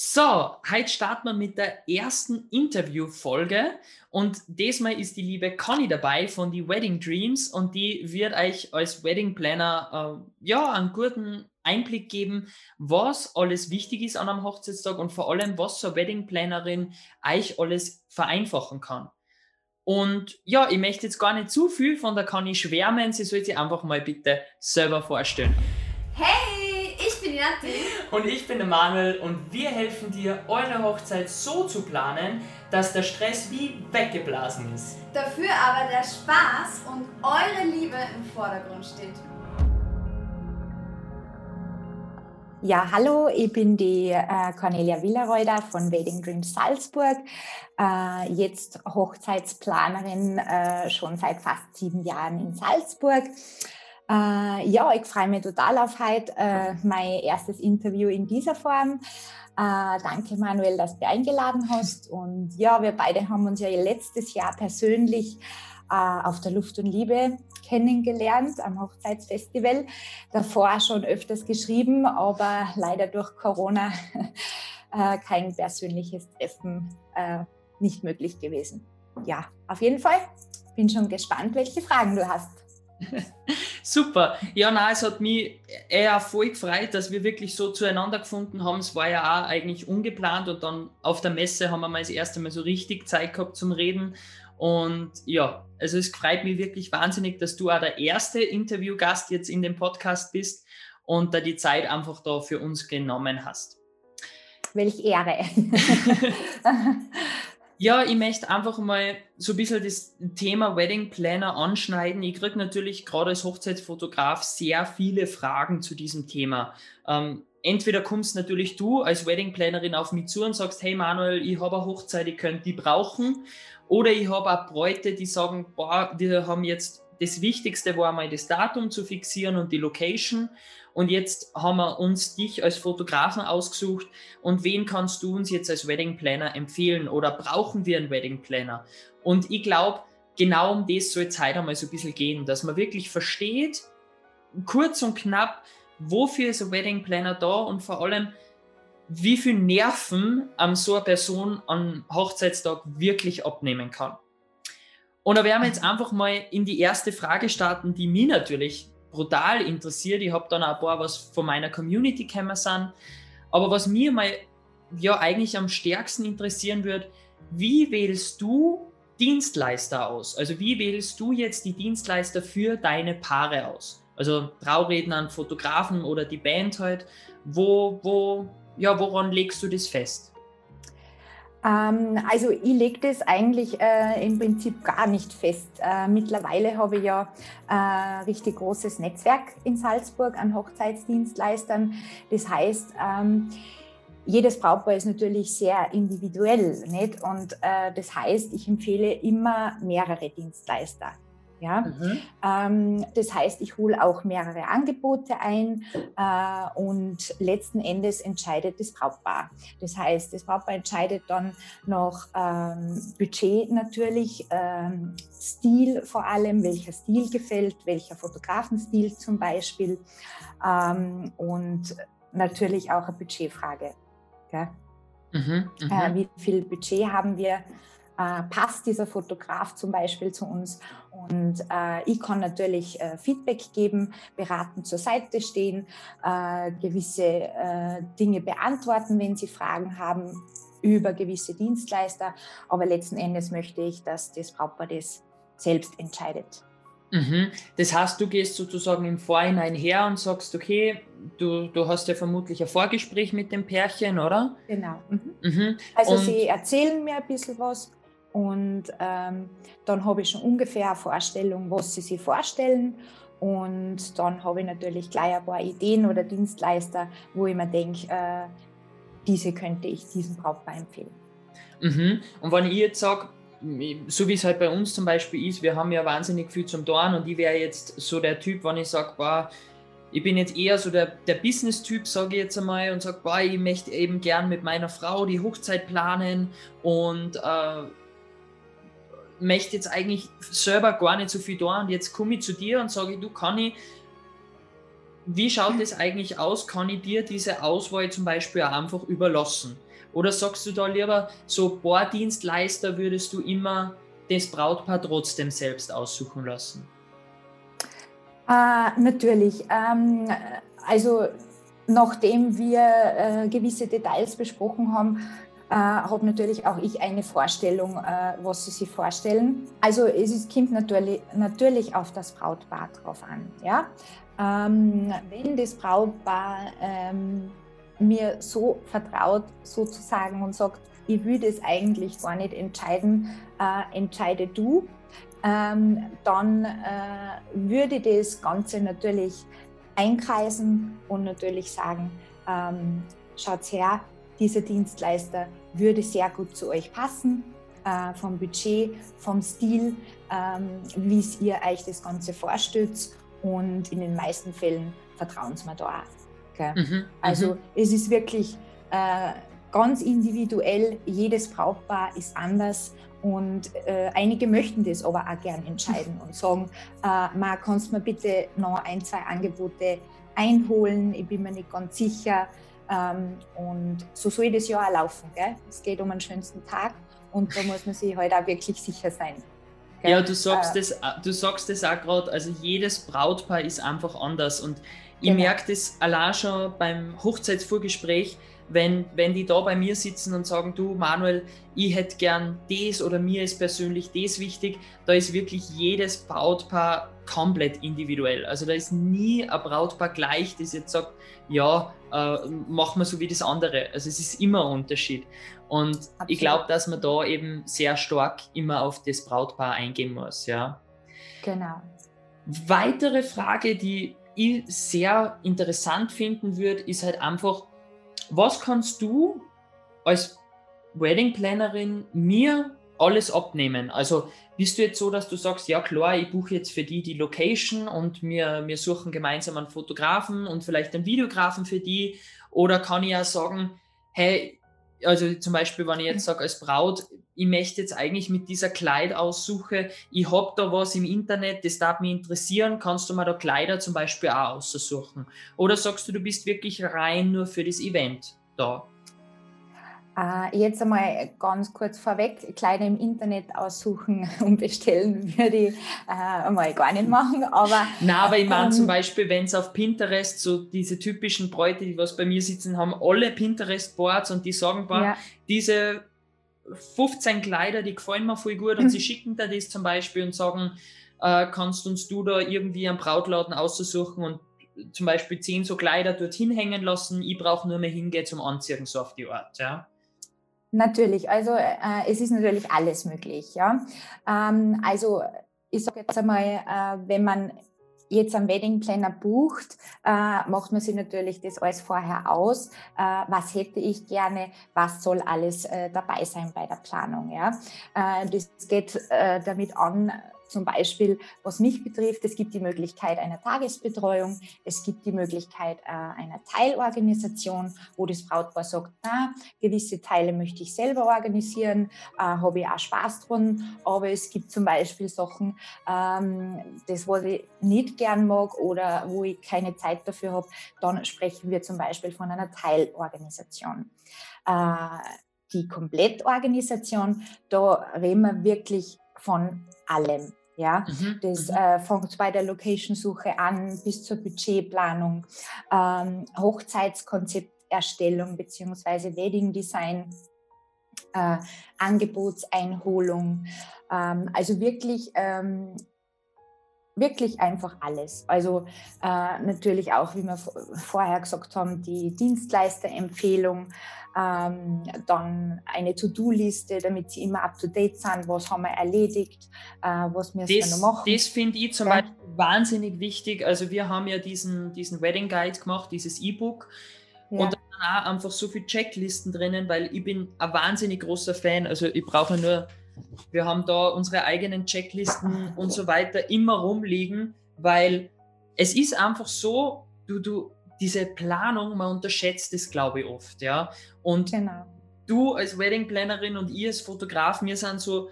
So, heute starten wir mit der ersten Interviewfolge und diesmal ist die liebe Conny dabei von die Wedding Dreams und die wird euch als Wedding Planner äh, ja einen guten Einblick geben, was alles wichtig ist an einem Hochzeitstag und vor allem, was so Wedding Plannerin euch alles vereinfachen kann. Und ja, ich möchte jetzt gar nicht zu viel von der Conny schwärmen, sie soll sich einfach mal bitte selber vorstellen. Hey! bin die Und ich bin der Manuel und wir helfen dir, eure Hochzeit so zu planen, dass der Stress wie weggeblasen ist. Dafür aber der Spaß und eure Liebe im Vordergrund steht. Ja, hallo, ich bin die äh, Cornelia Villareuder von Wedding Dreams Salzburg, äh, jetzt Hochzeitsplanerin äh, schon seit fast sieben Jahren in Salzburg. Äh, ja, ich freue mich total auf heute, äh, mein erstes Interview in dieser Form. Äh, danke, Manuel, dass du eingeladen hast. Und ja, wir beide haben uns ja letztes Jahr persönlich äh, auf der Luft und Liebe kennengelernt am Hochzeitsfestival. Davor schon öfters geschrieben, aber leider durch Corona äh, kein persönliches Treffen äh, nicht möglich gewesen. Ja, auf jeden Fall bin schon gespannt, welche Fragen du hast. Super. Ja, nein, es hat mich eher voll gefreut, dass wir wirklich so zueinander gefunden haben. Es war ja auch eigentlich ungeplant und dann auf der Messe haben wir mal das erste Mal so richtig Zeit gehabt zum Reden. Und ja, also es freut mich wirklich wahnsinnig, dass du auch der erste Interviewgast jetzt in dem Podcast bist und da die Zeit einfach da für uns genommen hast. Welch Ehre. Ja, ich möchte einfach mal so ein bisschen das Thema Wedding Planner anschneiden. Ich kriege natürlich gerade als Hochzeitsfotograf sehr viele Fragen zu diesem Thema. Ähm, entweder kommst natürlich du als Wedding Plannerin auf mich zu und sagst, hey Manuel, ich habe eine Hochzeit, ich könnte die brauchen. Oder ich habe auch Bräute, die sagen, boah, wir haben jetzt das Wichtigste war mal das Datum zu fixieren und die Location. Und jetzt haben wir uns dich als Fotografen ausgesucht. Und wen kannst du uns jetzt als Wedding Planner empfehlen? Oder brauchen wir einen Wedding Planner? Und ich glaube, genau um das soll es heute einmal so ein bisschen gehen, dass man wirklich versteht, kurz und knapp, wofür ist ein Wedding Planner da und vor allem, wie viel Nerven an so eine Person am Hochzeitstag wirklich abnehmen kann. Und da werden wir jetzt einfach mal in die erste Frage starten, die mich natürlich brutal interessiert. Ich habe dann auch ein paar, was von meiner Community gekommen sind. Aber was mir mal ja eigentlich am stärksten interessieren wird, wie wählst du Dienstleister aus? Also wie wählst du jetzt die Dienstleister für deine Paare aus? Also Traurednern, Fotografen oder die Band halt. Wo, wo, ja, woran legst du das fest? Ähm, also ich lege das eigentlich äh, im Prinzip gar nicht fest. Äh, mittlerweile habe ich ja ein äh, richtig großes Netzwerk in Salzburg an Hochzeitsdienstleistern. Das heißt, ähm, jedes Brautpaar ist natürlich sehr individuell. Nicht? Und äh, das heißt, ich empfehle immer mehrere Dienstleister. Ja? Mhm. Ähm, das heißt, ich hole auch mehrere Angebote ein äh, und letzten Endes entscheidet das Brautpaar. Das heißt, das Brautpaar entscheidet dann nach ähm, Budget natürlich, ähm, Stil vor allem, welcher Stil gefällt, welcher Fotografenstil zum Beispiel ähm, und natürlich auch eine Budgetfrage. Mhm, äh, mhm. wie viel Budget haben wir? Äh, passt dieser Fotograf zum Beispiel zu uns. Und äh, ich kann natürlich äh, Feedback geben, beratend zur Seite stehen, äh, gewisse äh, Dinge beantworten, wenn Sie Fragen haben über gewisse Dienstleister. Aber letzten Endes möchte ich, dass das Brautpaar das selbst entscheidet. Mhm. Das heißt, du gehst sozusagen im Vorhinein her und sagst, okay, du, du hast ja vermutlich ein Vorgespräch mit dem Pärchen, oder? Genau. Mhm. Mhm. Also und sie erzählen mir ein bisschen was und ähm, dann habe ich schon ungefähr eine Vorstellung, was sie sich vorstellen. Und dann habe ich natürlich gleich ein paar Ideen oder Dienstleister, wo ich mir denke, äh, diese könnte ich diesem Brautpaar empfehlen. Mhm. Und wenn ich jetzt sage, so wie es halt bei uns zum Beispiel ist, wir haben ja wahnsinnig viel zum Dorn und ich wäre jetzt so der Typ, wenn ich sage, boah, ich bin jetzt eher so der, der Business-Typ, sage ich jetzt einmal, und sage, boah, ich möchte eben gern mit meiner Frau die Hochzeit planen und äh, möchte jetzt eigentlich selber gar nicht so viel da und jetzt komme ich zu dir und sage, du kann ich, wie schaut das eigentlich aus? Kann ich dir diese Auswahl zum Beispiel auch einfach überlassen? Oder sagst du da lieber, so Bohrdienstleister würdest du immer das Brautpaar trotzdem selbst aussuchen lassen? Äh, natürlich. Ähm, also nachdem wir äh, gewisse Details besprochen haben, äh, habe natürlich auch ich eine Vorstellung, äh, was Sie sich vorstellen. Also es ist, kommt natürlich, natürlich auf das Brautpaar drauf an. Ja? Ähm, wenn das Brautpaar ähm, mir so vertraut sozusagen und sagt, ich würde es eigentlich gar nicht entscheiden, äh, entscheide du, ähm, dann äh, würde das Ganze natürlich einkreisen und natürlich sagen, ähm, schaut her, dieser Dienstleister würde sehr gut zu euch passen, äh, vom Budget, vom Stil, ähm, wie es ihr euch das Ganze vorstellt und in den meisten Fällen vertrauen sie mir da auch. Mhm, mhm, also es ist wirklich äh, ganz individuell, jedes Brautpaar ist anders und äh, einige möchten das aber auch gern entscheiden und sagen, äh, Ma, kannst du mir bitte noch ein, zwei Angebote einholen, ich bin mir nicht ganz sicher. Ähm, und so soll das ja auch laufen. Gell? Es geht um einen schönsten Tag und da muss man sich halt auch wirklich sicher sein. Gell? Ja, du sagst, äh, das, äh, du sagst das auch gerade, also jedes Brautpaar ist einfach anders und ich genau. merke das allein schon beim Hochzeitsvorgespräch, wenn, wenn die da bei mir sitzen und sagen, du Manuel, ich hätte gern das oder mir ist persönlich das wichtig, da ist wirklich jedes Brautpaar komplett individuell. Also da ist nie ein Brautpaar gleich, das jetzt sagt, ja, äh, machen wir so wie das andere. Also es ist immer ein Unterschied. Und Absolut. ich glaube, dass man da eben sehr stark immer auf das Brautpaar eingehen muss, ja. Genau. Weitere Frage, die ich sehr interessant finden würde, ist halt einfach, was kannst du als Wedding Plannerin mir alles abnehmen? Also bist du jetzt so, dass du sagst, ja klar, ich buche jetzt für die die Location und wir, wir suchen gemeinsam einen Fotografen und vielleicht einen Videografen für die? Oder kann ich ja sagen, hey, also zum Beispiel, wenn ich jetzt sage als Braut, ich möchte jetzt eigentlich mit dieser Kleidaussuche, ich habe da was im Internet, das darf mich interessieren, kannst du mir da Kleider zum Beispiel auch aussuchen? Oder sagst du, du bist wirklich rein nur für das Event da? Uh, jetzt einmal ganz kurz vorweg, Kleider im Internet aussuchen und bestellen würde ich uh, mal gar nicht machen. Aber, Na, aber ich meine um, zum Beispiel, wenn es auf Pinterest so diese typischen Bräute, die was bei mir sitzen, haben alle Pinterest-Boards und die sagen, boah, ja. diese 15 Kleider, die gefallen mir voll gut und mhm. sie schicken da das zum Beispiel und sagen, äh, kannst uns du da irgendwie einen Brautladen aussuchen und zum Beispiel 10 so Kleider dorthin hängen lassen, ich brauche nur mehr hingehen zum Anziehen, so auf die Art, ja. Natürlich, also äh, es ist natürlich alles möglich, ja. Ähm, also ich sage jetzt einmal, äh, wenn man jetzt einen Wedding Planner bucht, äh, macht man sich natürlich das alles vorher aus. Äh, was hätte ich gerne? Was soll alles äh, dabei sein bei der Planung? Ja? Äh, das geht äh, damit an, zum Beispiel, was mich betrifft, es gibt die Möglichkeit einer Tagesbetreuung, es gibt die Möglichkeit äh, einer Teilorganisation, wo das Brautpaar sagt, na, gewisse Teile möchte ich selber organisieren, äh, habe ich auch Spaß dran, aber es gibt zum Beispiel Sachen, ähm, das, was ich nicht gern mag oder wo ich keine Zeit dafür habe, dann sprechen wir zum Beispiel von einer Teilorganisation. Äh, die Komplettorganisation, da reden wir wirklich von allem. Ja, mhm. das mhm. äh, fängt bei der Location-Suche an bis zur Budgetplanung, ähm, Hochzeitskonzepterstellung bzw. Wedding Design, äh, Angebotseinholung. Ähm, also wirklich, ähm, wirklich einfach alles. Also äh, natürlich auch, wie wir vorher gesagt haben, die Dienstleisterempfehlung, ähm, dann eine To-Do-Liste, damit sie immer up-to-date sind, was haben wir erledigt, äh, was müssen das, wir noch machen. Das finde ich zum ja. Beispiel wahnsinnig wichtig. Also wir haben ja diesen, diesen Wedding Guide gemacht, dieses E-Book. Ja. Und da sind auch einfach so viele Checklisten drinnen, weil ich bin ein wahnsinnig großer Fan. Also ich brauche nur, wir haben da unsere eigenen Checklisten und so weiter immer rumliegen, weil es ist einfach so, du, du, diese Planung, man unterschätzt es, glaube ich, oft, ja. Und genau. du als Wedding Plannerin und ich als Fotograf, wir sind so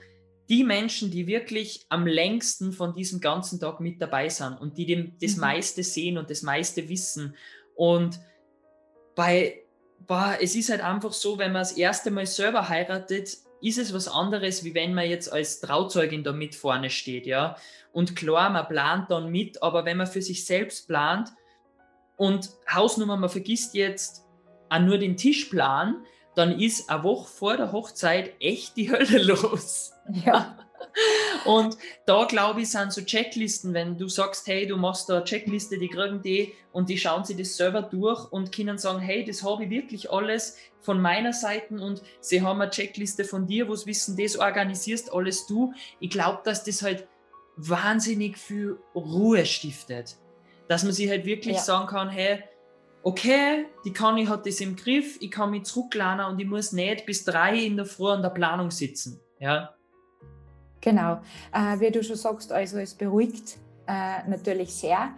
die Menschen, die wirklich am längsten von diesem ganzen Tag mit dabei sind und die dem, das mhm. meiste sehen und das meiste wissen. Und bei boah, es ist halt einfach so, wenn man das erste Mal selber heiratet, ist es was anderes, wie wenn man jetzt als Trauzeugin da mit vorne steht, ja. Und klar, man plant dann mit, aber wenn man für sich selbst plant und Hausnummer, man vergisst jetzt auch nur den Tischplan, dann ist eine Woche vor der Hochzeit echt die Hölle los. Ja. Und da glaube ich, sind so Checklisten, wenn du sagst, hey, du machst da eine Checkliste, die kriegen die und die schauen sich das selber durch und können sagen, hey, das habe ich wirklich alles von meiner Seite und sie haben eine Checkliste von dir, wo sie wissen, das organisierst alles du. Ich glaube, dass das halt wahnsinnig viel Ruhe stiftet. Dass man sich halt wirklich ja. sagen kann, hey, okay, die kann ich hat das im Griff, ich kann mich zurücklernen und ich muss nicht bis drei in der Früh an der Planung sitzen. Ja. Genau. Äh, wie du schon sagst, also es beruhigt äh, natürlich sehr.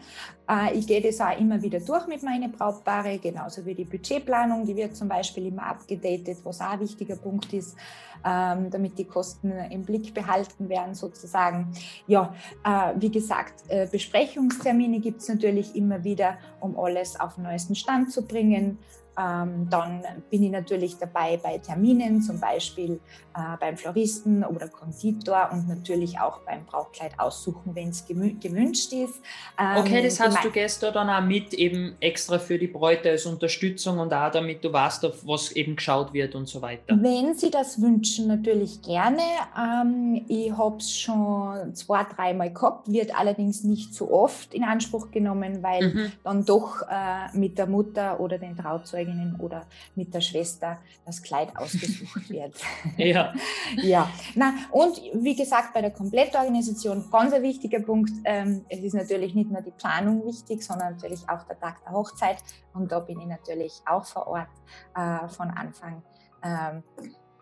Äh, ich gehe das auch immer wieder durch mit meinen Brautpaare, genauso wie die Budgetplanung, die wird zum Beispiel immer abgedatet, was auch ein wichtiger Punkt ist, ähm, damit die Kosten im Blick behalten werden sozusagen. Ja, äh, wie gesagt, äh, Besprechungstermine gibt es natürlich immer wieder, um alles auf den neuesten Stand zu bringen. Ähm, dann bin ich natürlich dabei bei Terminen, zum Beispiel äh, beim Floristen oder Konditor und natürlich auch beim Brautkleid aussuchen, wenn es gewünscht ist. Ähm, okay, das heißt, du da dann auch mit eben extra für die Bräute als Unterstützung und auch damit du weißt, auf was eben geschaut wird und so weiter. Wenn sie das wünschen, natürlich gerne. Ähm, ich habe es schon zwei, dreimal gehabt, wird allerdings nicht so oft in Anspruch genommen, weil mhm. dann doch äh, mit der Mutter oder den Trauzeugen Trauzeuginnen oder mit der Schwester das Kleid ausgesucht wird. ja. ja. Na, und wie gesagt, bei der Komplettorganisation ganz ein wichtiger Punkt. Ähm, es ist natürlich nicht nur die Planung wichtig, sondern natürlich auch der Tag der Hochzeit. Und da bin ich natürlich auch vor Ort äh, von Anfang. Ähm,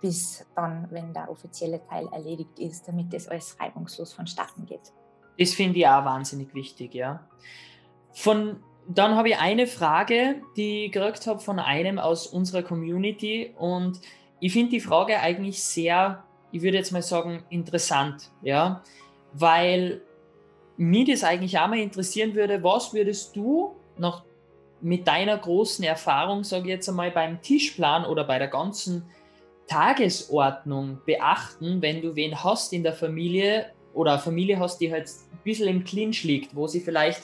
bis dann, wenn der offizielle Teil erledigt ist, damit das alles reibungslos vonstatten geht. Das finde ich auch wahnsinnig wichtig, ja. Von dann habe ich eine Frage, die ich gekriegt habe von einem aus unserer Community. Und ich finde die Frage eigentlich sehr, ich würde jetzt mal sagen, interessant, ja, weil mich das eigentlich auch mal interessieren würde, was würdest du noch mit deiner großen Erfahrung, sage ich jetzt einmal, beim Tischplan oder bei der ganzen Tagesordnung beachten, wenn du wen hast in der Familie oder eine Familie hast, die halt ein bisschen im Clinch liegt, wo sie vielleicht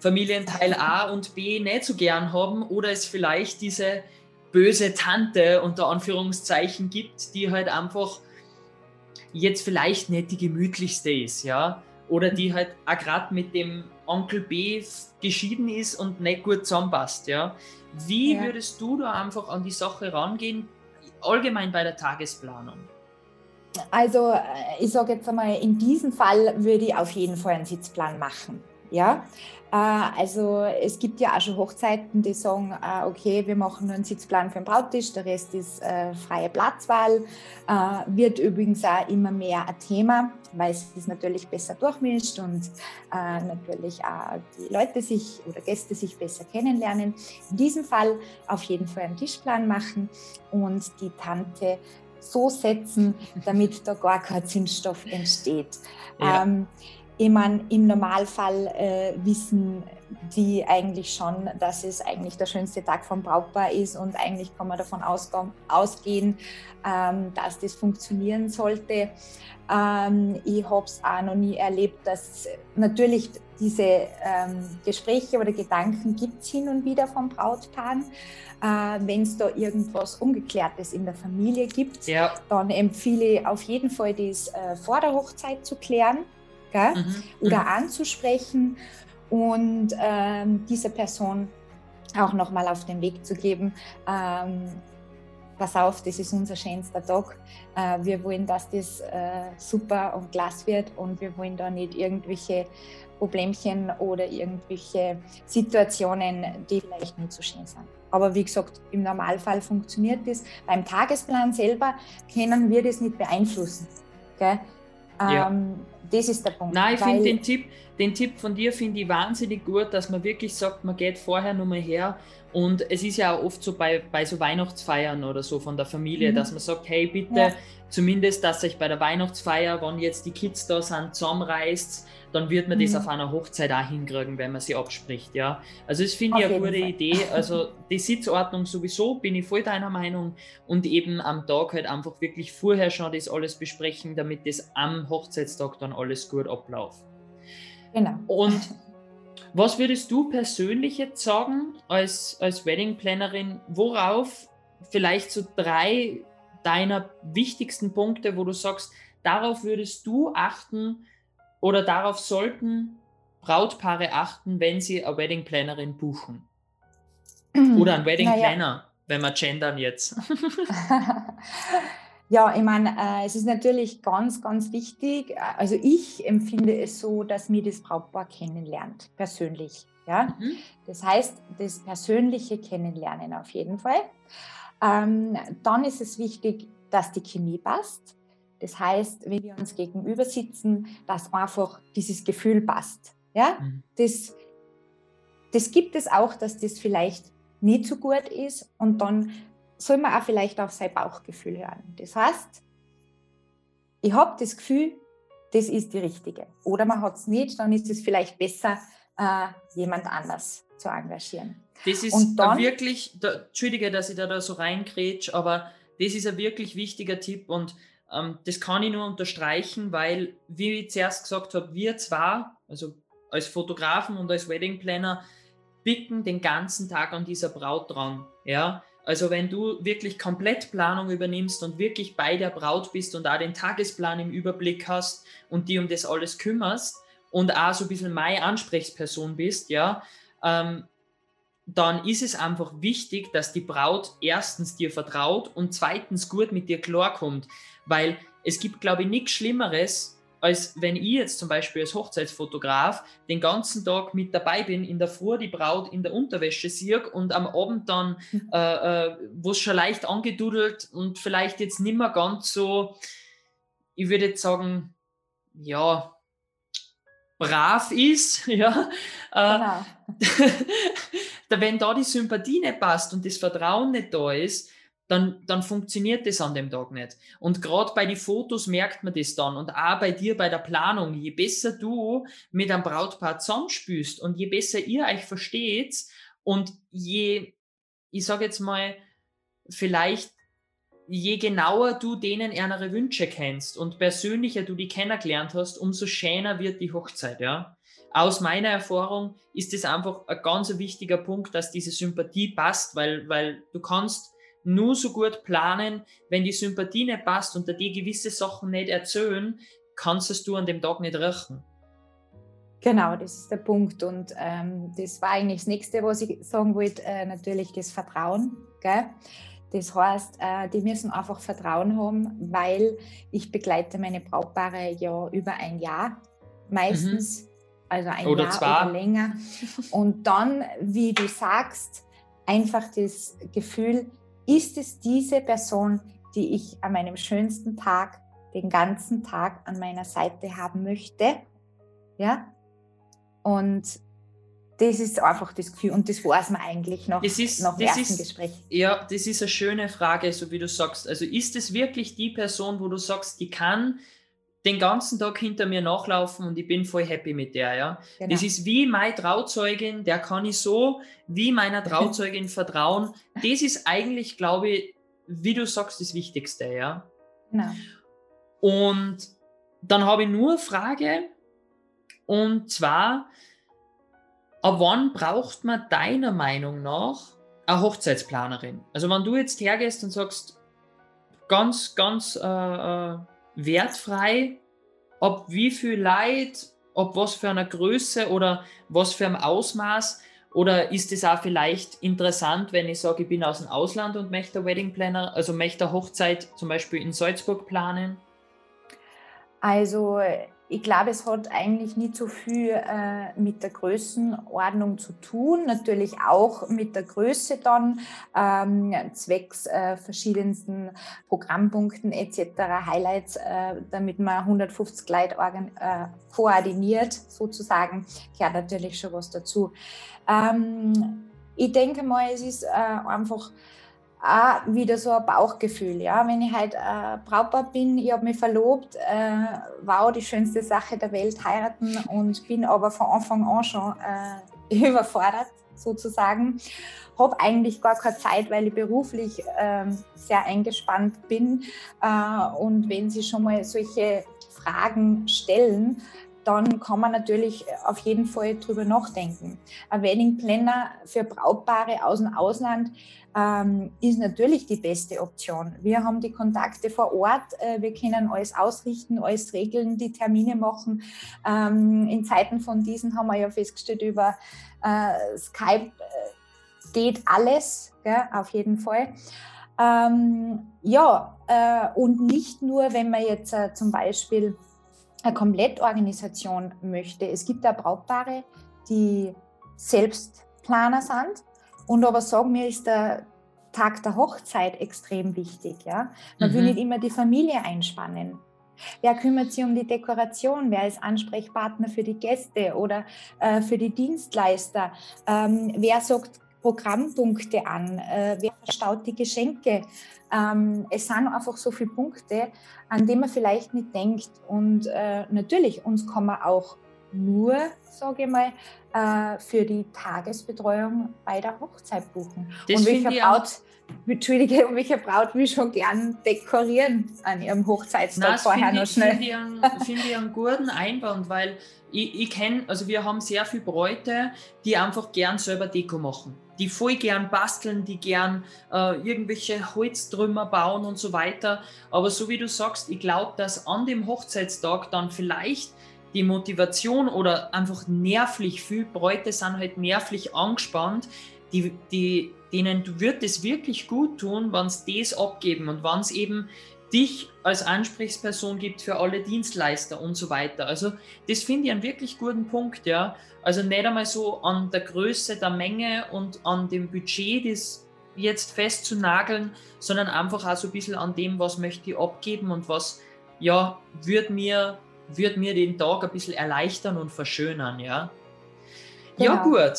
Familienteil A und B nicht so gern haben oder es vielleicht diese böse Tante unter Anführungszeichen gibt, die halt einfach jetzt vielleicht nicht die gemütlichste ist, ja, oder die halt auch gerade mit dem Onkel B geschieden ist und nicht gut zusammenpasst, ja. Wie ja. würdest du da einfach an die Sache rangehen, allgemein bei der Tagesplanung? Also äh, ich sage jetzt einmal, in diesem Fall würde ich auf jeden Fall einen Sitzplan machen. Ja, also es gibt ja auch schon Hochzeiten, die sagen, äh, okay, wir machen nur einen Sitzplan für den Brauttisch, der Rest ist äh, freie Platzwahl. Wird übrigens auch immer mehr ein Thema, weil es ist natürlich besser durchmischt und natürlich auch die Leute sich oder Gäste sich besser kennenlernen. In diesem Fall auf jeden Fall einen Tischplan machen und die Tante so setzen, damit da gar kein Zinsstoff entsteht. Ja. Ähm, ich meine, im Normalfall äh, wissen die eigentlich schon, dass es eigentlich der schönste Tag vom Brautpaar ist und eigentlich kann man davon ausgehen, ähm, dass das funktionieren sollte. Ähm, ich habe es auch noch nie erlebt, dass natürlich diese ähm, Gespräche oder Gedanken gibt es hin und wieder vom Brautpaar. Äh, Wenn es da irgendwas Ungeklärtes in der Familie gibt, ja. dann empfehle ich auf jeden Fall, das äh, vor der Hochzeit zu klären? Mhm. oder mhm. anzusprechen und ähm, dieser Person auch nochmal auf den Weg zu geben. Ähm, pass auf, das ist unser schönster Tag. Äh, wir wollen, dass das äh, super und klasse wird und wir wollen da nicht irgendwelche Problemchen oder irgendwelche Situationen, die vielleicht nicht so schön sind. Aber wie gesagt, im Normalfall funktioniert das. Beim Tagesplan selber können wir das nicht beeinflussen. Gell? Ja. Ähm, das ist der Punkt. Nein, ich finde den Tipp, den Tipp von dir finde ich wahnsinnig gut, dass man wirklich sagt, man geht vorher nochmal her. Und es ist ja auch oft so bei, bei so Weihnachtsfeiern oder so von der Familie, mhm. dass man sagt, hey, bitte, ja. Zumindest, dass sich bei der Weihnachtsfeier, wenn jetzt die Kids da sind, zusammenreißt, dann wird man mhm. das auf einer Hochzeit auch hinkriegen, wenn man sie abspricht, ja. Also das finde ich eine gute Fall. Idee. Also die Sitzordnung sowieso, bin ich voll deiner Meinung und eben am Tag halt einfach wirklich vorher schon das alles besprechen, damit das am Hochzeitstag dann alles gut abläuft. Genau. Und was würdest du persönlich jetzt sagen als, als Wedding-Plannerin, worauf vielleicht so drei deiner wichtigsten Punkte, wo du sagst, darauf würdest du achten, oder darauf sollten Brautpaare achten, wenn sie eine Wedding Plannerin buchen? Oder ein Wedding naja. Planner, wenn wir gendern jetzt. ja, ich meine, äh, es ist natürlich ganz, ganz wichtig. Also ich empfinde es so, dass mir das Brautpaar kennenlernt, persönlich. Ja? Mhm. Das heißt, das persönliche Kennenlernen auf jeden Fall. Ähm, dann ist es wichtig, dass die Chemie passt. Das heißt, wenn wir uns gegenüber sitzen, dass einfach dieses Gefühl passt. Ja, mhm. das, das gibt es auch, dass das vielleicht nicht so gut ist und dann soll man auch vielleicht auf sein Bauchgefühl hören. Das heißt, ich habe das Gefühl, das ist die richtige. Oder man hat es nicht, dann ist es vielleicht besser, äh, jemand anders zu engagieren. Das ist dann, wirklich, da, Entschuldige, dass ich da, da so reingrätsch, aber das ist ein wirklich wichtiger Tipp und ähm, das kann ich nur unterstreichen, weil, wie ich zuerst gesagt habe, wir zwar, also als Fotografen und als Wedding Planner, bicken den ganzen Tag an dieser Braut dran. Ja? Also wenn du wirklich komplett Planung übernimmst und wirklich bei der Braut bist und auch den Tagesplan im Überblick hast und die um das alles kümmerst und auch so ein bisschen meine Ansprechperson bist, ja, ähm, dann ist es einfach wichtig, dass die Braut erstens dir vertraut und zweitens gut mit dir klarkommt. Weil es gibt, glaube ich, nichts Schlimmeres, als wenn ich jetzt zum Beispiel als Hochzeitsfotograf den ganzen Tag mit dabei bin, in der Früh die Braut in der Unterwäsche sehe und am Abend dann, äh, äh, wo es schon leicht angedudelt und vielleicht jetzt nicht mehr ganz so, ich würde jetzt sagen, ja, brav ist, ja, äh, genau. wenn da die Sympathie nicht passt und das Vertrauen nicht da ist, dann, dann funktioniert das an dem Tag nicht. Und gerade bei den Fotos merkt man das dann. Und auch bei dir bei der Planung, je besser du mit einem Brautpaar zusammenspülst und je besser ihr euch versteht und je, ich sage jetzt mal, vielleicht je genauer du denen ihre Wünsche kennst und persönlicher du die kennengelernt hast, umso schöner wird die Hochzeit, ja. Aus meiner Erfahrung ist es einfach ein ganz wichtiger Punkt, dass diese Sympathie passt, weil, weil du kannst nur so gut planen, wenn die Sympathie nicht passt und die gewisse Sachen nicht erzählen, kannst es du an dem Tag nicht rechnen. Genau, das ist der Punkt. Und ähm, das war eigentlich das Nächste, was ich sagen wollte, äh, natürlich das Vertrauen. Gell? Das heißt, äh, die müssen einfach Vertrauen haben, weil ich begleite meine Brautpaare ja über ein Jahr meistens, mhm. also ein oder Jahr zwei. oder länger. Und dann, wie du sagst, einfach das Gefühl, ist es diese Person, die ich an meinem schönsten Tag, den ganzen Tag an meiner Seite haben möchte? Ja? Und das ist einfach das Gefühl und das weiß man eigentlich noch das ist, nach dem ersten ist, Gespräch. Ja, das ist eine schöne Frage, so wie du sagst. Also ist es wirklich die Person, wo du sagst, die kann den ganzen Tag hinter mir nachlaufen und ich bin voll happy mit der, ja. Genau. Das ist wie meine Trauzeugin, der kann ich so wie meiner Trauzeugin vertrauen. Das ist eigentlich, glaube ich, wie du sagst, das Wichtigste, ja. Genau. Und dann habe ich nur eine Frage, und zwar, ab wann braucht man deiner Meinung nach eine Hochzeitsplanerin? Also wenn du jetzt hergehst und sagst, ganz, ganz äh, äh wertfrei, ob wie viel Leid, ob was für eine Größe oder was für ein Ausmaß. Oder ist es auch vielleicht interessant, wenn ich sage, ich bin aus dem Ausland und möchte Wedding Planner, also möchte eine Hochzeit zum Beispiel in Salzburg planen? Also ich glaube, es hat eigentlich nicht so viel äh, mit der Größenordnung zu tun, natürlich auch mit der Größe dann, ähm, zwecks äh, verschiedensten Programmpunkten etc., Highlights, äh, damit man 150 Leute äh, koordiniert sozusagen, gehört natürlich schon was dazu. Ähm, ich denke mal, es ist äh, einfach auch wieder so ein Bauchgefühl. Ja? Wenn ich halt äh, Brautpaar bin, ich habe mich verlobt, äh, wow, die schönste Sache der Welt, heiraten und bin aber von Anfang an schon äh, überfordert sozusagen. Habe eigentlich gar keine Zeit, weil ich beruflich äh, sehr eingespannt bin. Äh, und wenn Sie schon mal solche Fragen stellen, dann kann man natürlich auf jeden Fall drüber nachdenken. Ein Wedding Planner für Brautpaare aus dem Ausland ähm, ist natürlich die beste Option. Wir haben die Kontakte vor Ort, äh, wir können alles ausrichten, alles regeln, die Termine machen. Ähm, in Zeiten von diesen haben wir ja festgestellt, über äh, Skype äh, geht alles, gell, auf jeden Fall. Ähm, ja, äh, und nicht nur, wenn man jetzt äh, zum Beispiel eine Komplettorganisation möchte. Es gibt da Brautpaare, die selbst Planer sind und aber sagen, mir ist der Tag der Hochzeit extrem wichtig. Ja? Man mhm. will nicht immer die Familie einspannen. Wer kümmert sich um die Dekoration? Wer ist Ansprechpartner für die Gäste oder äh, für die Dienstleister? Ähm, wer sagt Programmpunkte an? Äh, wer verstaut die Geschenke? Ähm, es sind einfach so viele Punkte, an die man vielleicht nicht denkt. Und äh, natürlich, uns man auch nur, sage ich mal, äh, für die Tagesbetreuung bei der Hochzeit buchen. Das und welcher Braut, Entschuldige, und welcher Braut will schon gern dekorieren an ihrem Hochzeitstag Nein, vorher noch schnell? Finde ich, einen, find ich einen guten Einwand, weil ich, ich kenne, also wir haben sehr viele Bräute, die einfach gern selber Deko machen die voll gern basteln, die gern äh, irgendwelche Holztrümmer bauen und so weiter. Aber so wie du sagst, ich glaube, dass an dem Hochzeitstag dann vielleicht die Motivation oder einfach nervlich, viel Bräute sind halt nervlich angespannt, die, die, denen wird es wirklich gut tun, wenn sie das abgeben und wenn es eben dich als Ansprechperson gibt für alle Dienstleister und so weiter. Also das finde ich einen wirklich guten Punkt, ja. Also nicht einmal so an der Größe der Menge und an dem Budget, das jetzt festzunageln, sondern einfach auch so ein bisschen an dem, was möchte ich abgeben und was, ja, wird mir, wird mir den Tag ein bisschen erleichtern und verschönern, ja. Genau. Ja, gut.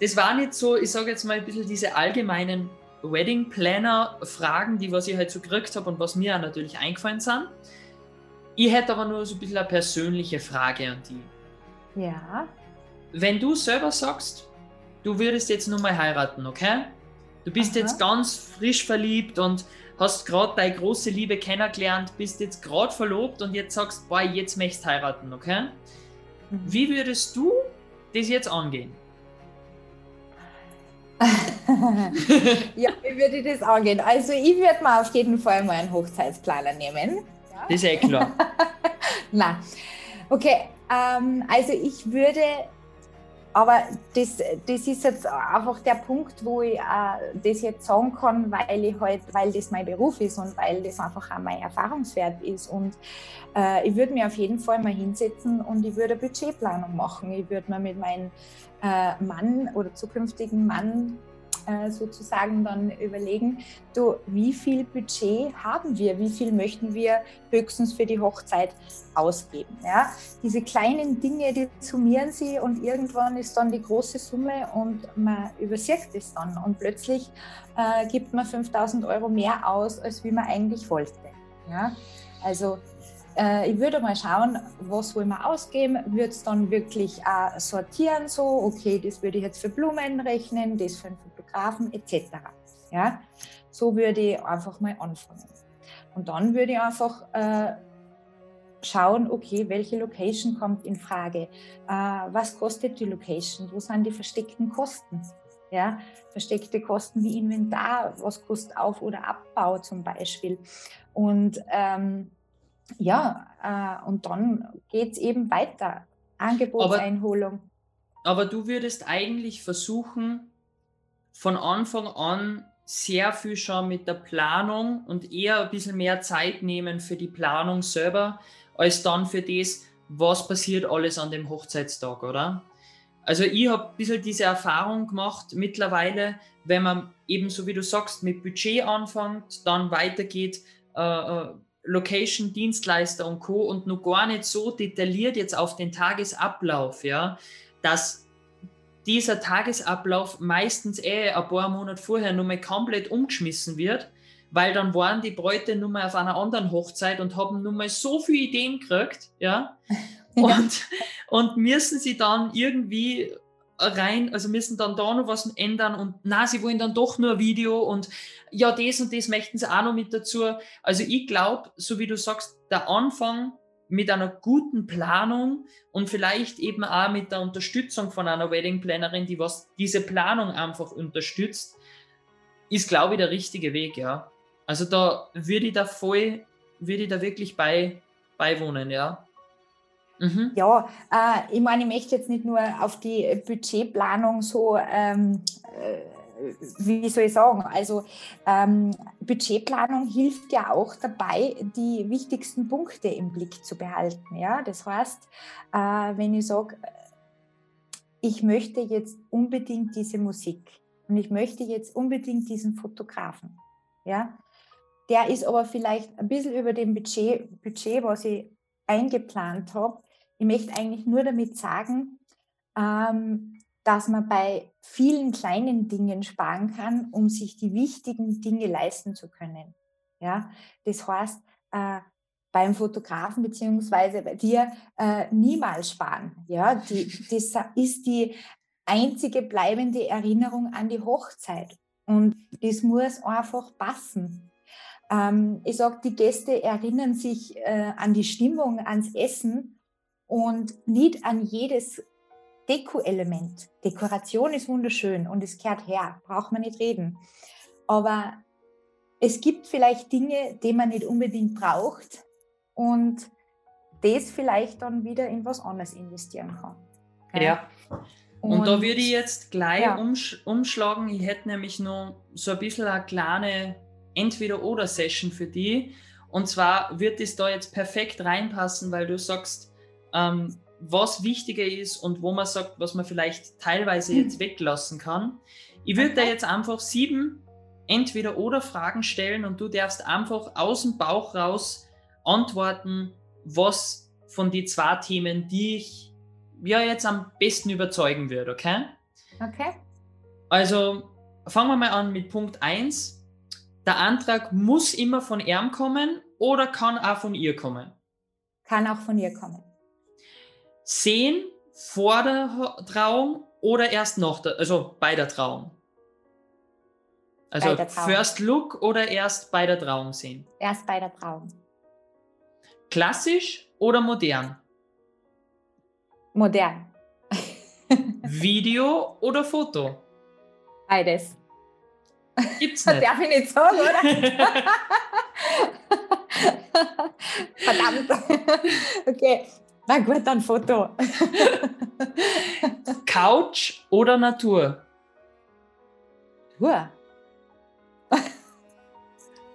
Das waren jetzt so, ich sage jetzt mal ein bisschen diese allgemeinen Wedding Planner Fragen, die was ich halt so gekriegt habe und was mir auch natürlich eingefallen sind. Ich hätte aber nur so ein bisschen eine persönliche Frage an die. Ja. Wenn du selber sagst, du würdest jetzt nur mal heiraten, okay? Du bist Aha. jetzt ganz frisch verliebt und hast gerade deine große Liebe kennengelernt, bist jetzt gerade verlobt und jetzt sagst, boah, jetzt möchtest du heiraten, okay? Mhm. Wie würdest du das jetzt angehen? ja, wie würde das angehen? Also ich würde mal auf jeden Fall mal einen Hochzeitsplaner nehmen. Ja? Das ist eh klar. Na, okay. Ähm, also ich würde, aber das, das ist jetzt einfach der Punkt, wo ich äh, das jetzt sagen kann, weil ich halt, weil das mein Beruf ist und weil das einfach auch mein Erfahrungswert ist. Und äh, ich würde mir auf jeden Fall mal hinsetzen und ich würde eine Budgetplanung machen. Ich würde mir mit meinem äh, Mann oder zukünftigen Mann äh, sozusagen dann überlegen, du, wie viel Budget haben wir, wie viel möchten wir höchstens für die Hochzeit ausgeben. Ja? Diese kleinen Dinge, die summieren sie und irgendwann ist dann die große Summe und man übersieht es dann und plötzlich äh, gibt man 5000 Euro mehr aus, als wie man eigentlich wollte. Ja? Also äh, ich würde mal schauen, was wollen wir ausgeben, würde es dann wirklich auch sortieren, so, okay, das würde ich jetzt für Blumen rechnen, das für einen Fotografen etc. Ja, so würde ich einfach mal anfangen. Und dann würde ich einfach äh, schauen, okay, welche Location kommt in Frage, äh, was kostet die Location, wo sind die versteckten Kosten, ja, versteckte Kosten wie Inventar, was kostet Auf- oder Abbau zum Beispiel. Und ähm, ja, äh, und dann geht es eben weiter. Angebotseinholung. Aber, aber du würdest eigentlich versuchen, von Anfang an sehr viel schon mit der Planung und eher ein bisschen mehr Zeit nehmen für die Planung selber, als dann für das, was passiert alles an dem Hochzeitstag, oder? Also ich habe ein bisschen diese Erfahrung gemacht mittlerweile, wenn man eben so wie du sagst mit Budget anfängt, dann weitergeht äh, äh, Location, Dienstleister und Co. und nur gar nicht so detailliert jetzt auf den Tagesablauf, ja, dass dieser Tagesablauf meistens eh ein paar Monate vorher nur mal komplett umgeschmissen wird, weil dann waren die Bräute nur mal auf einer anderen Hochzeit und haben nur mal so viele Ideen gekriegt, ja, und, und müssen sie dann irgendwie rein, also müssen dann da noch was ändern und na, sie wollen dann doch nur ein Video und ja, das und das möchten sie auch noch mit dazu. Also ich glaube, so wie du sagst, der Anfang mit einer guten Planung und vielleicht eben auch mit der Unterstützung von einer Wedding Plannerin, die was diese Planung einfach unterstützt, ist, glaube ich, der richtige Weg, ja. Also da würde ich da voll, würde ich da wirklich bei, beiwohnen, ja. Mhm. Ja, äh, ich meine, ich möchte jetzt nicht nur auf die Budgetplanung so, ähm, äh, wie soll ich sagen, also ähm, Budgetplanung hilft ja auch dabei, die wichtigsten Punkte im Blick zu behalten. Ja? Das heißt, äh, wenn ich sage, ich möchte jetzt unbedingt diese Musik und ich möchte jetzt unbedingt diesen Fotografen, ja, der ist aber vielleicht ein bisschen über dem Budget, Budget was ich eingeplant habe, ich möchte eigentlich nur damit sagen, ähm, dass man bei vielen kleinen Dingen sparen kann, um sich die wichtigen Dinge leisten zu können. Ja, das heißt, äh, beim Fotografen beziehungsweise bei dir äh, niemals sparen. Ja, die, das ist die einzige bleibende Erinnerung an die Hochzeit. Und das muss einfach passen. Ähm, ich sage, die Gäste erinnern sich äh, an die Stimmung, ans Essen und nicht an jedes Deko-Element. Dekoration ist wunderschön und es kehrt her, braucht man nicht reden. Aber es gibt vielleicht Dinge, die man nicht unbedingt braucht und das vielleicht dann wieder in was anderes investieren kann. Ja. ja. Und, und, da würde ich jetzt gleich ja. umsch umschlagen. Ich hätte nämlich nur so ein bisschen eine kleine Entweder-Oder-Session für die. Und zwar wird es da jetzt perfekt reinpassen, weil du sagst, ähm, was wichtiger ist und wo man sagt, was man vielleicht teilweise jetzt hm. weglassen kann. Ich würde okay. da jetzt einfach sieben entweder oder Fragen stellen und du darfst einfach aus dem Bauch raus antworten, was von den zwei Themen, die ich ja jetzt am besten überzeugen würde, okay? Okay. Also fangen wir mal an mit Punkt 1. Der Antrag muss immer von ihm kommen oder kann auch von ihr kommen? Kann auch von ihr kommen sehen vor der Trauung oder erst noch, der, also bei der Trauung? Also Trauung. First Look oder erst bei der Trauung sehen? Erst bei der Trauung. Klassisch oder modern? Modern. Video oder Foto? Beides. Gibt's nicht. Darf ich nicht sagen, oder? Verdammt. Okay, na gut, dann Foto. Couch oder Natur? Natur.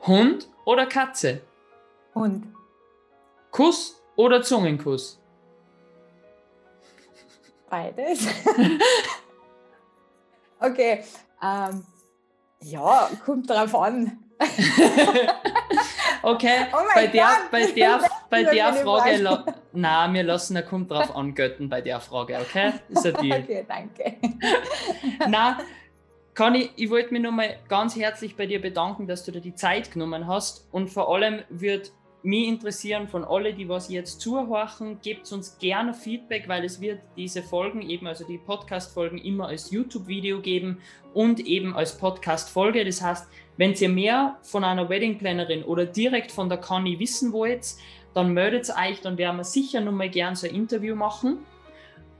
Hund oder Katze? Hund. Kuss oder Zungenkuss? Beides. okay. Ähm, ja, kommt drauf an. okay, oh bei, der, bei der, bei der Frage, na, wir lassen, er kommt drauf an, Götten bei der Frage, okay? Ist ein Deal. Okay, danke. na, kann ich, wollte mich nochmal ganz herzlich bei dir bedanken, dass du dir die Zeit genommen hast und vor allem wird mich interessieren von alle, die was jetzt zuhören, gebt uns gerne Feedback, weil es wird diese Folgen eben, also die Podcast-Folgen immer als YouTube-Video geben und eben als Podcast-Folge. Das heißt, wenn ihr mehr von einer Wedding-Plannerin oder direkt von der Conny wissen wollt, dann meldet euch, dann werden wir sicher nochmal gern so ein Interview machen.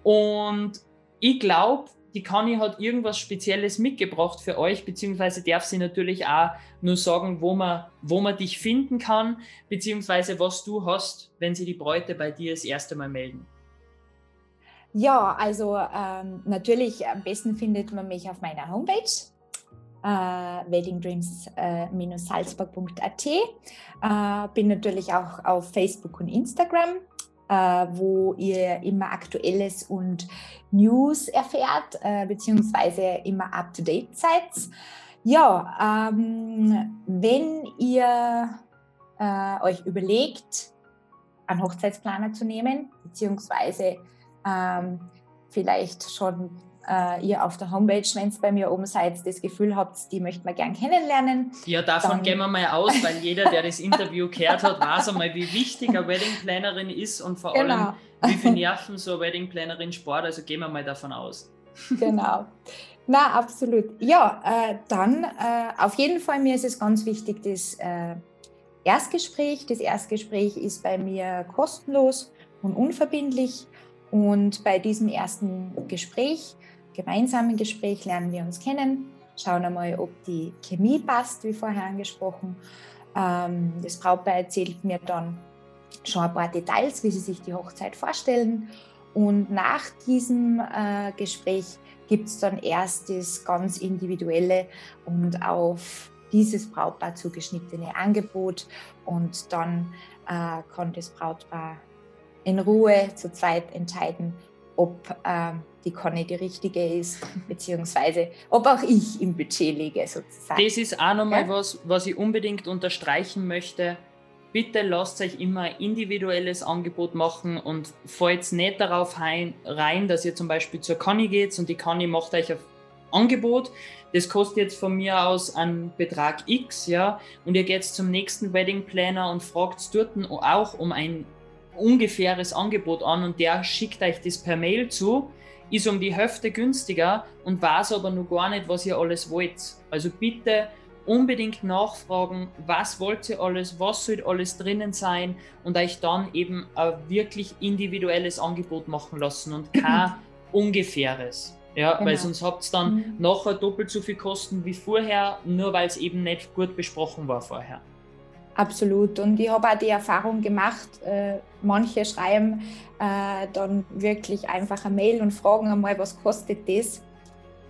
Und ich glaube, die Conny hat irgendwas Spezielles mitgebracht für euch, beziehungsweise darf sie natürlich auch nur sagen, wo man, wo man dich finden kann, beziehungsweise was du hast, wenn sie die Bräute bei dir das erste Mal melden. Ja, also ähm, natürlich am besten findet man mich auf meiner Homepage äh, weddingdreams-salzburg.at. Äh, bin natürlich auch auf Facebook und Instagram. äh, wo ihr immer Aktuelles und News erfährt, äh, beziehungsweise immer up-to-date seid. Ja, ähm, wenn ihr äh, euch überlegt, einen Hochzeitsplaner zu nehmen, beziehungsweise ähm, vielleicht schon äh, ihr auf der Homepage, wenn es bei mir oben seid, das Gefühl habt, die möchten wir gern kennenlernen. Ja, davon dann, gehen wir mal aus, weil jeder, der das Interview gehört hat, weiß einmal, wie wichtig eine Wedding Plannerin ist und vor genau. allem, wie viel Nerven so eine Wedding Plannerin spart. Also gehen wir mal davon aus. Genau. Na, absolut. Ja, äh, dann äh, auf jeden Fall, mir ist es ganz wichtig, das äh, Erstgespräch. Das Erstgespräch ist bei mir kostenlos und unverbindlich. Und bei diesem ersten Gespräch gemeinsamen Gespräch lernen wir uns kennen, schauen einmal, ob die Chemie passt, wie vorher angesprochen. Ähm, das Brautpaar erzählt mir dann schon ein paar Details, wie sie sich die Hochzeit vorstellen. Und nach diesem äh, Gespräch gibt es dann erst das ganz individuelle und auf dieses Brautpaar zugeschnittene Angebot. Und dann äh, kann das Brautpaar in Ruhe zu zweit entscheiden, ob äh, die Conny die richtige ist, beziehungsweise ob auch ich im Budget liege sozusagen. Das ist auch nochmal ja? was, was ich unbedingt unterstreichen möchte. Bitte lasst euch immer ein individuelles Angebot machen und fallt nicht darauf rein, dass ihr zum Beispiel zur Conny geht und die Conny macht euch ein Angebot. Das kostet jetzt von mir aus einen Betrag X, ja, und ihr geht zum nächsten Wedding Planner und fragt dort auch um ein ungefähres Angebot an und der schickt euch das per Mail zu ist um die Hälfte günstiger und weiß aber noch gar nicht, was ihr alles wollt. Also bitte unbedingt nachfragen, was wollt ihr alles, was soll alles drinnen sein und euch dann eben ein wirklich individuelles Angebot machen lassen und kein ungefähres. Ja, genau. weil sonst habt ihr dann mhm. nachher doppelt so viel Kosten wie vorher, nur weil es eben nicht gut besprochen war vorher. Absolut. Und ich habe auch die Erfahrung gemacht, äh, manche schreiben äh, dann wirklich einfach eine Mail und fragen einmal, was kostet das?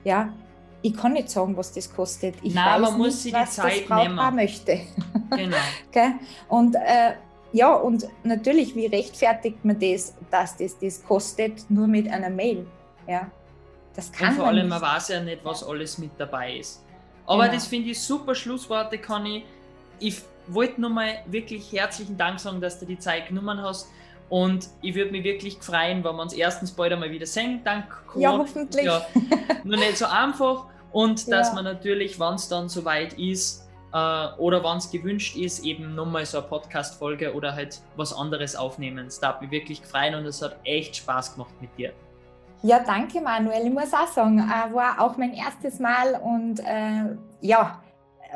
Ja, ich kann nicht sagen, was das kostet. Ich Nein, weiß man muss sich die Zeit das nehmen. möchte. Genau. okay? Und äh, ja, und natürlich, wie rechtfertigt man das, dass das das kostet, nur mit einer Mail? Ja, das kann und vor allem, man weiß ja nicht, was alles mit dabei ist. Aber genau. das finde ich super Schlussworte, kann ich. Ich wollte nochmal wirklich herzlichen Dank sagen, dass du die Zeit genommen hast. Und ich würde mich wirklich freuen, wenn wir uns erstens bald einmal wieder sehen, dank Corona. Ja, hoffentlich. Ja, nur nicht so einfach. Und dass ja. man natürlich, wenn es dann soweit ist äh, oder wenn es gewünscht ist, eben nochmal so eine Podcast-Folge oder halt was anderes aufnehmen. Das darf mich wirklich freuen und es hat echt Spaß gemacht mit dir. Ja, danke Manuel. Ich muss auch sagen, äh, war auch mein erstes Mal und äh, ja,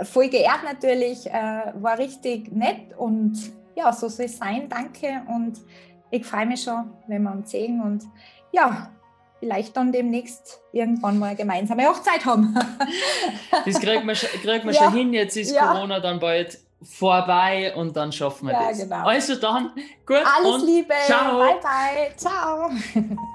voll geehrt natürlich, äh, war richtig nett und ja, so soll es sein. Danke und ich freue mich schon, wenn wir uns sehen und ja, vielleicht dann demnächst irgendwann mal eine gemeinsame Hochzeit haben. das kriegt man, kriegt man ja. schon hin. Jetzt ist ja. Corona dann bald vorbei und dann schaffen wir ja, das. Genau. Also dann, gut. Alles Liebe. Ciao. Bye, bye. Ciao.